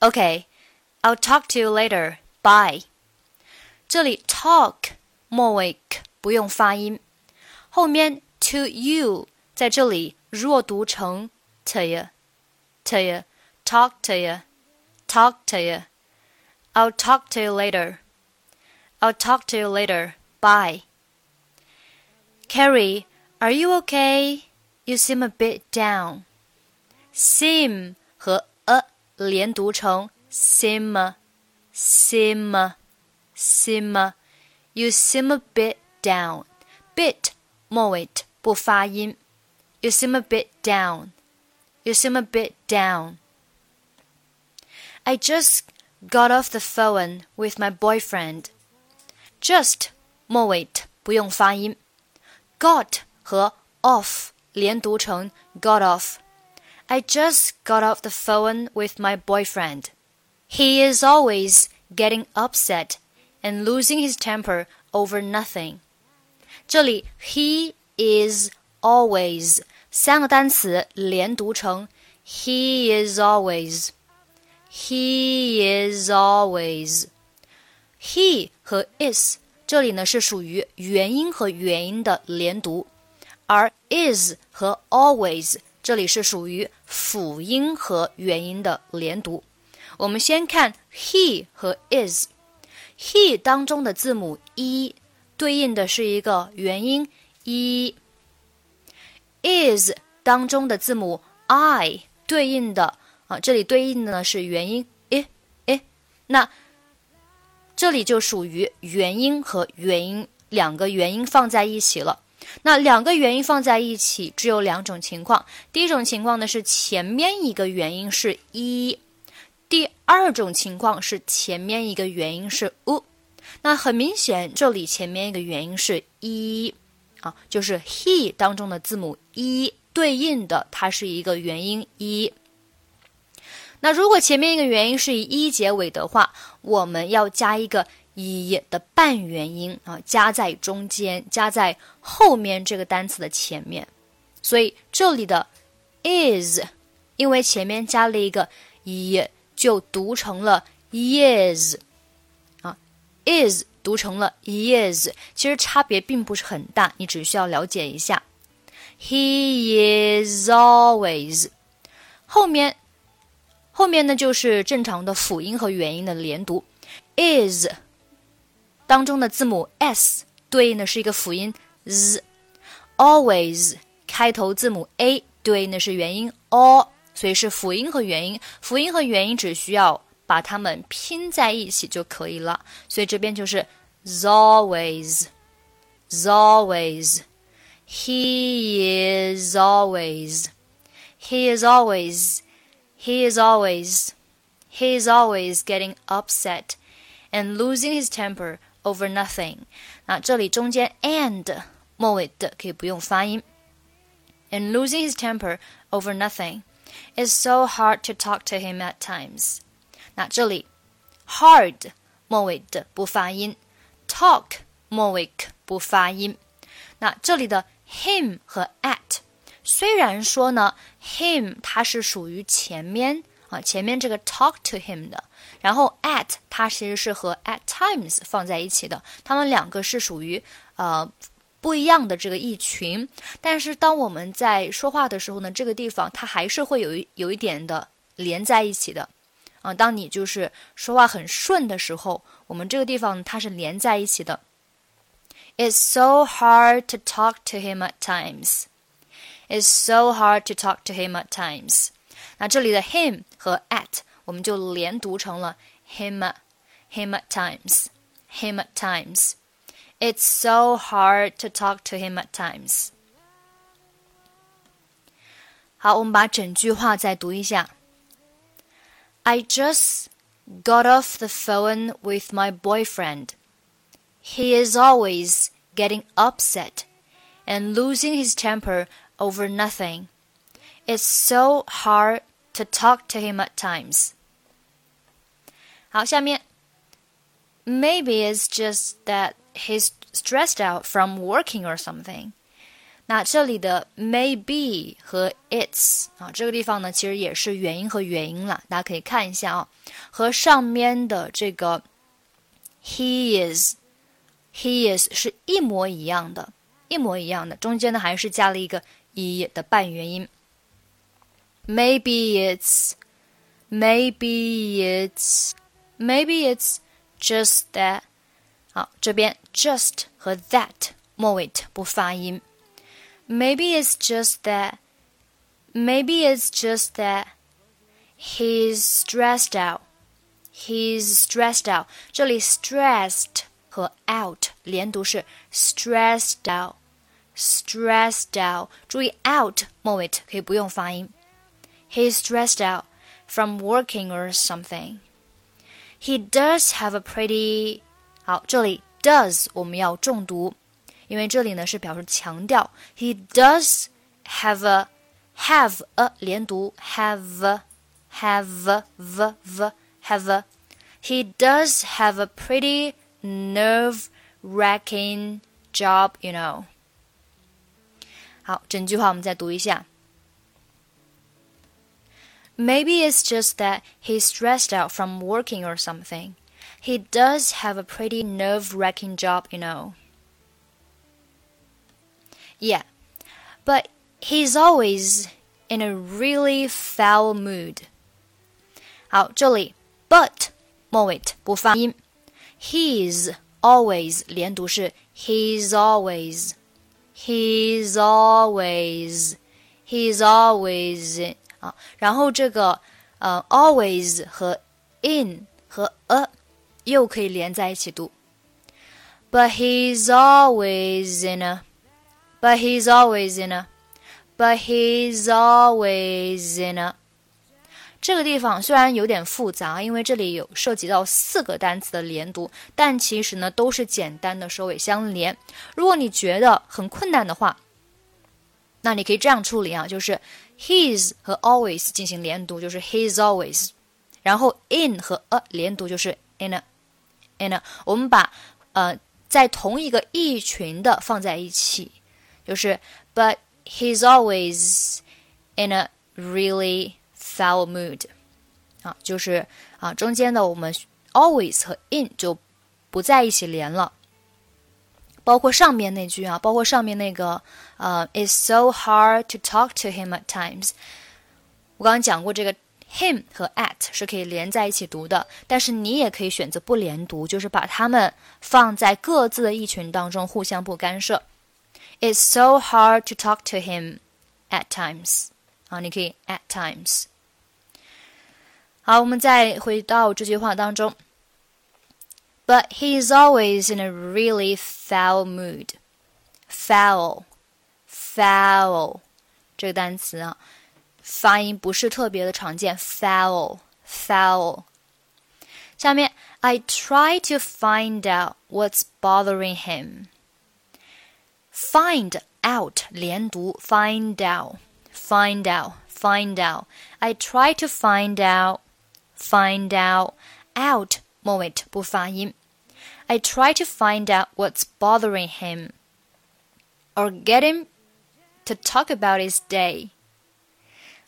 Okay, I'll talk to you later. Bye. 这里 talk 末尾 k 不用发音，后面 to you 在这里弱读成 to you, to you, talk to you, talk to you. I'll talk to you later. I'll talk to you later. Bye. Carrie, are you okay? You seem a bit down. Seem 和 a 连读成 seem, seem, seem. You seem a bit down. Bit 末尾不发音。You seem a bit down. You seem a bit down. I just got off the phone with my boyfriend. Just 末尾不用发音。Got 和 off 连读成 got off。 I just got off the phone with my boyfriend. He is always getting upset and losing his temper over nothing. 这里 he is always 三个单词连读成 he is always。He is always. He 和 is 这里呢是属于元音和元音的连读。而 is 和 always 这里是属于辅音和元音的连读。我们先看 he 和 is。he 当中的字母 e 对应的是一个元音 e。is 当中的字母 i 对应的啊，这里对应的呢是元音 i i。那这里就属于元音和元音两个元音放在一起了。那两个元音放在一起，只有两种情况。第一种情况呢是前面一个元音是一，第二种情况是前面一个元音是 u。那很明显，这里前面一个元音是一啊，就是 he 当中的字母一对应的，它是一个元音一。那如果前面一个元音是以一结尾的话，我们要加一个。一的半元音啊，加在中间，加在后面这个单词的前面，所以这里的 is 因为前面加了一个一，就读成了 is 啊，is 读成了 yis 其实差别并不是很大，你只需要了解一下。He is always 后面后面呢就是正常的辅音和元音的连读 is。当中的字母 s 对应的是一个辅音 z，always 开头字母 a 对应的是元音 o，所以是辅音和元音。辅音和元音只需要把它们拼在一起就可以了。所以这边就是 always，always。He is always, he is always, he is always, he is always getting upset and losing his temper over nothing。那这里中间 and 末尾的可以不用发音。And losing his temper over nothing. It's so hard to talk to him at times. 那这里 hard 末尾的不发音，talk 末尾不发音。那这里的 him 和 at，虽然说呢，him 它是属于前面 啊，前面这个 talk to him 的，然后 at 它其实是和 at times 放在一起的，它们两个是属于呃不一样的这个一群。但是当我们在说话的时候呢，这个地方它还是会有一有一点的连在一起的啊。当你就是说话很顺的时候，我们这个地方它是连在一起的。It's so hard to talk to him at times. It's so hard to talk to him at times. 那这里的 him 和 at 我们就连读成了 him him at times him at times. It's so hard to talk to him at times. 好，我们把整句话再读一下。I just got off the phone with my boyfriend. He is always getting upset and losing his temper over nothing. It's so hard to talk to him at times. 好，下面 Maybe it's just that he's stressed out from working or something. 那这里的 maybe 和 its 啊，这个地方呢，其实也是元音和元音了，大家可以看一下啊，和上面的这个 he is，he is 是一模一样的，一模一样的，中间呢还是加了一个 e 的半元音。 Maybe it's, maybe it's, maybe it's just that。好，这边 just 和 that 末尾不发音。Maybe it's just that. Maybe it's just that he's stressed out. He's stressed out. 这里 stressed 和 out 连读是 stressed out, stressed out. 注意 out 末尾可以不用发音。 He's stressed out from working or something. He does have a pretty 好，这里 does 我们要重读。因为这里呢是表示强调，He does have a have a 连读 have a, have a, v v have a. He does have a pretty nerve-wracking job, you know. 好，整句话我们再读一下。 Maybe it's just that he's stressed out from working or something. He does have a pretty nerve-wracking job, you know. Yeah, but he's always in a really foul mood. 好，这里 but 末尾不发音，he's always 连读是 he's always, he's always, he's always 然后这个呃 always 和 in 和 a 又可以连在一起读，but he's always in a but he's always in a, but he's always in a。这个地方虽然有点复杂，因为这里有涉及到四个单词的连读，但其实呢都是简单的首尾相连。如果你觉得很困难的话，那你可以这样处理啊，就是 his 和 always 进行连读，就是 his always，然后 in 和 a 连读，就是 in a in a。我们把呃在同一个意群的放在一起。就是 but he's always in a really foul mood 啊，就是啊中间的我们 always 和 in 就不在一起连了。包括上面那句啊，包括上面那个呃，It's so hard to talk to him at times。我刚刚讲过，这个 him 和 at 是可以连在一起读的，但是你也可以选择不连读，就是把它们放在各自的一群当中，互相不干涉。It's so hard to talk to him at times. 啊，你可以 at times。好，我们再回到这句话当中。But he is always in a really foul mood. Foul, foul 这个单词啊，发音不是特别的常见。Foul, foul。下面，I try to find out what's bothering him. Find out 连读，find out, find out, find out. I try to find out, find out, out 末尾不发音。 I try to find out what's bothering him, or get him to talk about his day.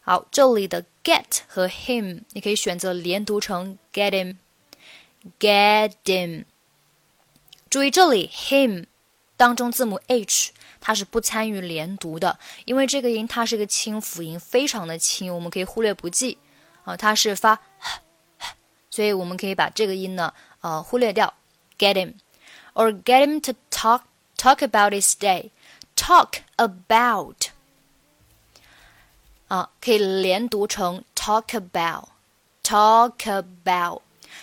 好，这里的 get 和 him 你可以选择连读成 get him, get him。注意这里 him 当中字母 h 它是不参与连读的，因为这个音它是个清辅音，非常的轻，我们可以忽略不计啊。它是发，所以我们可以把这个音呢，呃，忽略掉。 Get him or get him to talk talk about his day. Talk about 啊，可以连读成 talk about talk about，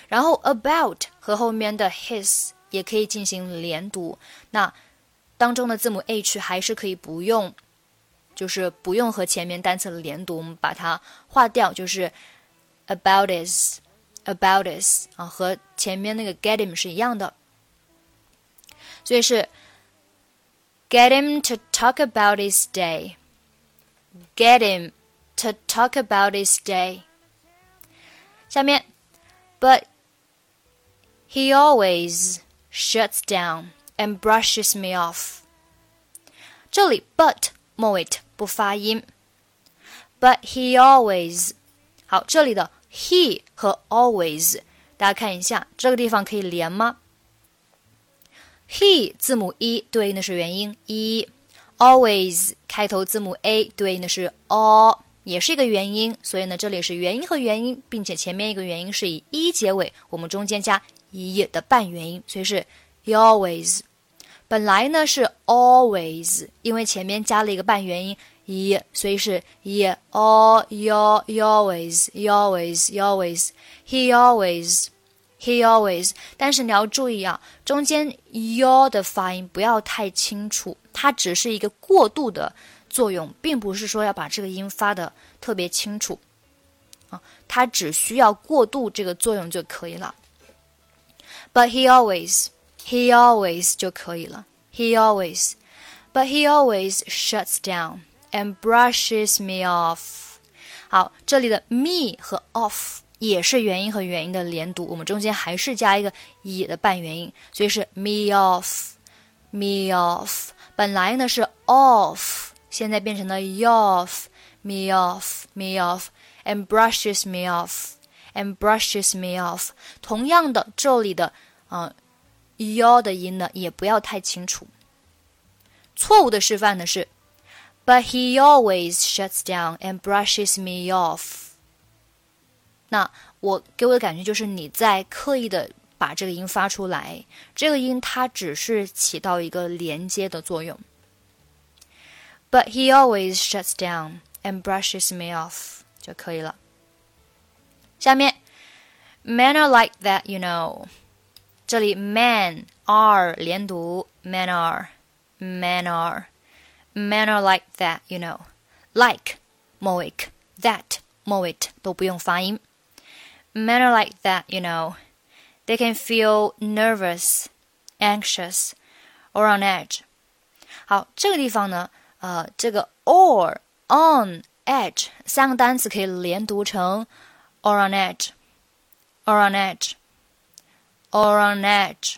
然后 about 和后面的 his 也可以进行连读。那当中的字母 h 还是可以不用，就是不用和前面单词的连读，我们把它划掉，就是 about is about is 啊，和前面那个 get him 是一样的，所以是 get him to talk about his day，get him to talk about his day。下面，but he always shuts down。and brushes me off。 这里 but 末尾不发音，but he always。好，这里的 he 和 always，大家看一下这个地方可以连吗？he 字母 e 对应的是元音 e，always 开头字母 a 对应的是 a，也是一个元音，所以呢，这里是元音和元音，并且前面一个元音是以 e 结尾，我们中间加 e 的半元音，所以是 he always。本来呢是 always，因为前面加了一个半元音e，所以是 e all your always always always he always he always。但是你要注意啊，中间 your 的发音不要太清楚，它只是一个过渡的作用，并不是说要把这个音发的特别清楚啊，它只需要过渡这个作用就可以了。But he always he always 就可以了。He always, but he always shuts down And brushes me off。好，这里的 me 和 off 也是元音和元音的连读，我们中间还是加一个 e 的半元音，所以是 me off, me off。本来呢是 off，现在变成了 off, me off, me off, and brushes me off, and brushes me off。同样的，这里的嗯。呃 y 的音呢也不要太清楚。错误的示范呢是 ，But he always shuts down and brushes me off。那我给我的感觉就是你在刻意的把这个音发出来，这个音它只是起到一个连接的作用。But he always shuts down and brushes me off 就可以了。下面，Men are like that, you know。这里 man are 连读，man are man are men are like that, you know. Like 末尾 that 末尾都不用发音。Men are like that, you know. They can feel nervous, anxious, or on edge. 好，这个地方呢，呃，这个 or on edge 三个单词可以连读成 or on edge, or on edge or on edge。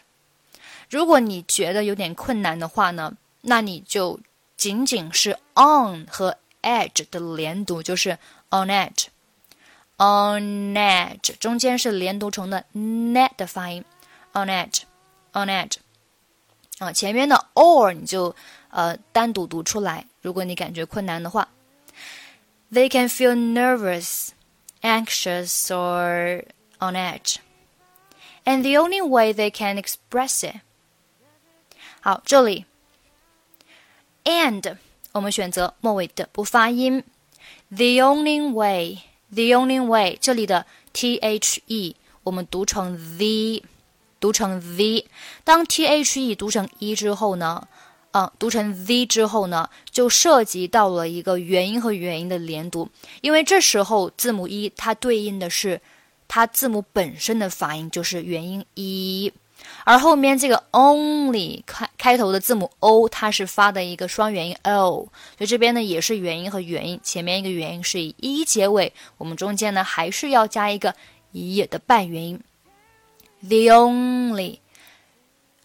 如果你觉得有点困难的话呢，那你就 仅仅是 on 和 edge 的连读，就是 on edge。on edge 中间是连读成的 net 的发音，on edge，on edge。啊，前面的 or 你就呃单独读出来。如果你感觉困难的话，they can feel nervous, anxious, or on edge and the only way they can express it。好，这里 And 我们选择末尾的不发音。The only way, the only way，这里的 t h e 我们读成 the，读成 the。当 t h e 读成 e 之后呢，嗯，读成 v 之后呢，就涉及到了一个元音和元音的连读，因为这时候字母 e 它对应的是。它字母本身的发音就是元音 e，而后面这个 only 开开头的字母 o，它是发的一个双元音 o，所以这边呢也是元音和元音，前面一个元音是以 e 结尾，我们中间呢还是要加一个 e 的半元音。The only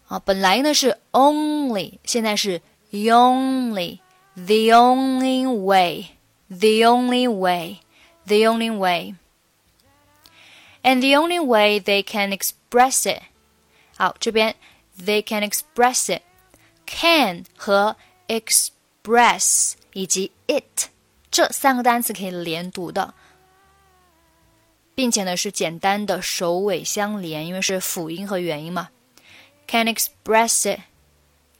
啊，本来呢是 only，现在是 only，the only way，the only way，the only way。and the only way they can express it，好，这边 they can express it，can 和 express 以及 it 这三个单词可以连读的，并且呢是简单的首尾相连，因为是辅音和元音嘛。Can express it,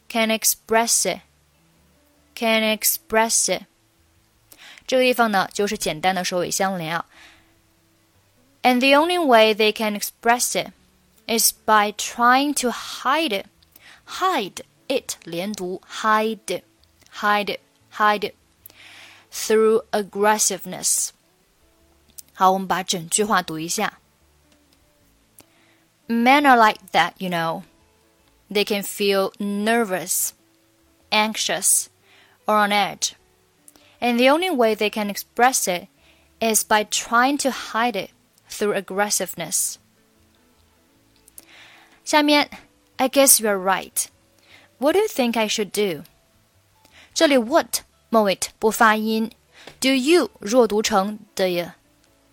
can express it, can express it。这个地方呢就是简单的首尾相连啊。and the only way they can express it is by trying to hide it. Hide it 连读 hide hide hide through aggressiveness. 好，我们把整句话读一下。Men are like that, you know. They can feel nervous, anxious, or on edge. And the only way they can express it is by trying to hide it through aggressiveness. 下面, I guess you're right. What do you think I should do? 这里 what 末尾不发音，do you 弱读成的呀，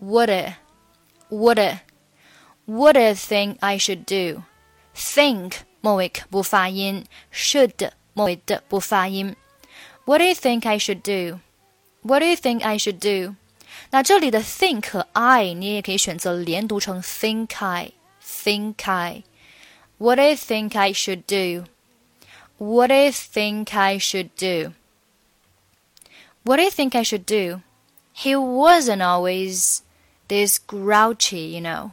would it would it would it think I should do think 末尾不发音，should 末尾的不发音。What do you think I should do? What do you think I should do? 那这里的 think 和 I 你也可以选择连读成 think I think I。 What do you think I should do? What do you think I should do? What do you think I should do? He wasn't always this grouchy, you know.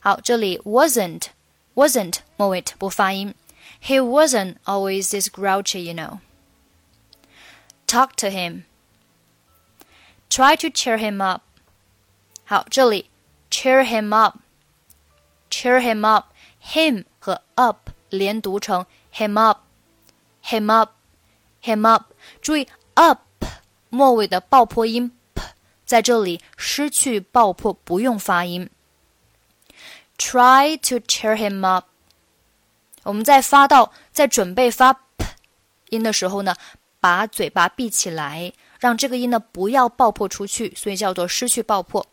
好，这里 wasn't wasn't 末尾不发音。He wasn't always this grouchy, you know. Talk to him. Try to cheer him up. 好，这里 cheer him up, cheer him up, Him 和 up 连读成 him up, him up, him up。注意 up 末尾的爆破音 p 在这里失去爆破，不用发音。Try to cheer him up。我们在发到在准备发 p 音的时候呢，把嘴巴闭起来，让这个音呢不要爆破出去，所以叫做失去爆破。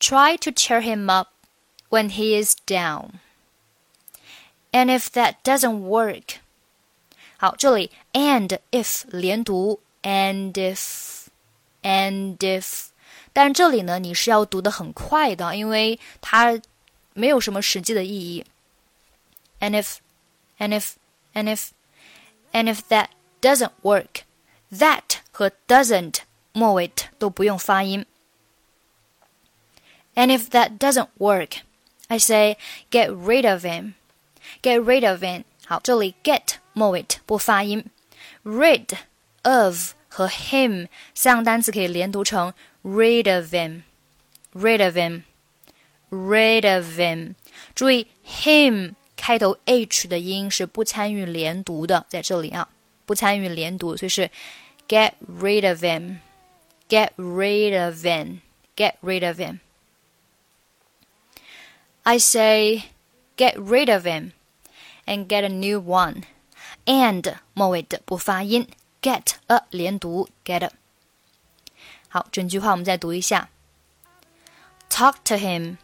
Try to cheer him up when he is down. And if that doesn't work，好，这里 and if 连读，and if and if，但这里呢你是要读的很快的，因为它没有什么实际的意义。And if and if and if and if that doesn't work. That 和 doesn't 末尾都不用发音。And if that doesn't work, I say get rid of him. Get rid of him. 好，这里 get 末尾不发音。Rid of 和 him 三个单词可以连读成 rid of him. Rid of him. Rid of him. 注意 him 开头 h 的音是不参与连读的，在这里啊。不参与连读，所以是 get rid of him, get rid of him, get rid of him. I say get rid of him and get a new one. and 末尾的不发音，get a 连读，get。好，整句话我们再读一下。Talk to him,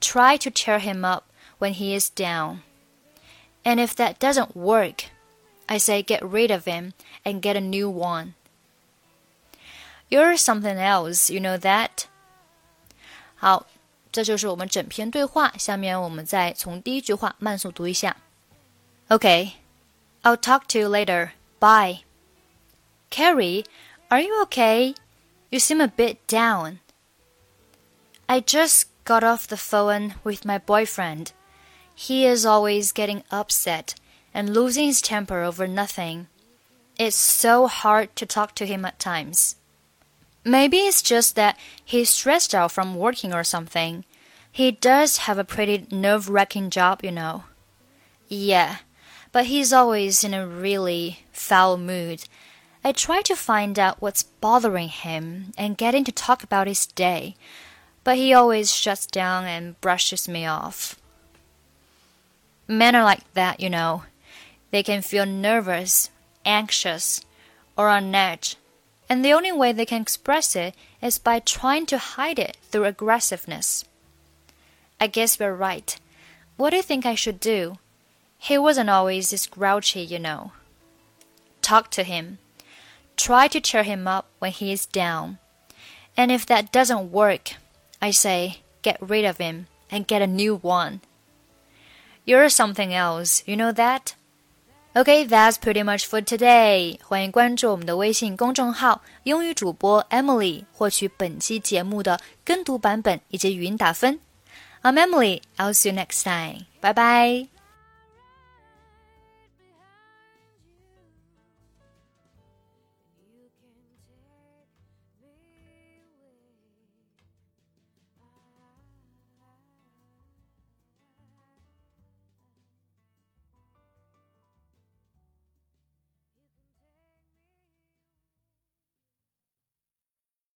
try to cheer him up when he is down. And if that doesn't work, I say get rid of him and get a new one. You're something else, you know that? 好，这就是我们整篇对话。下面我们再从第一句话慢速读一下。 Okay, I'll talk to you later. Bye. Carrie, are you okay? You seem a bit down. I just got off the phone with my boyfriend. He is always getting upset and losing his temper over nothing. It's so hard to talk to him at times. Maybe it's just that he's stressed out from working or something. He does have a pretty nerve wracking job, you know. Yeah, but he's always in a really foul mood. I try to find out what's bothering him and get him to talk about his day, but he always shuts down and brushes me off. Men are like that, you know. They can feel nervous, anxious, or on edge, and the only way they can express it is by trying to hide it through aggressiveness. I guess we're right. What do you think I should do? He wasn't always this grouchy, you know. Talk to him. Try to cheer him up when he is down. And if that doesn't work, I say get rid of him and get a new one. You're something else, you know that? Okay, that's pretty much for today. 欢迎关注我们的微信公众号“英语主播 Emily”，获取本期节目的跟读版本以及语音打分。I'm Emily. I'll see you next time. Bye bye.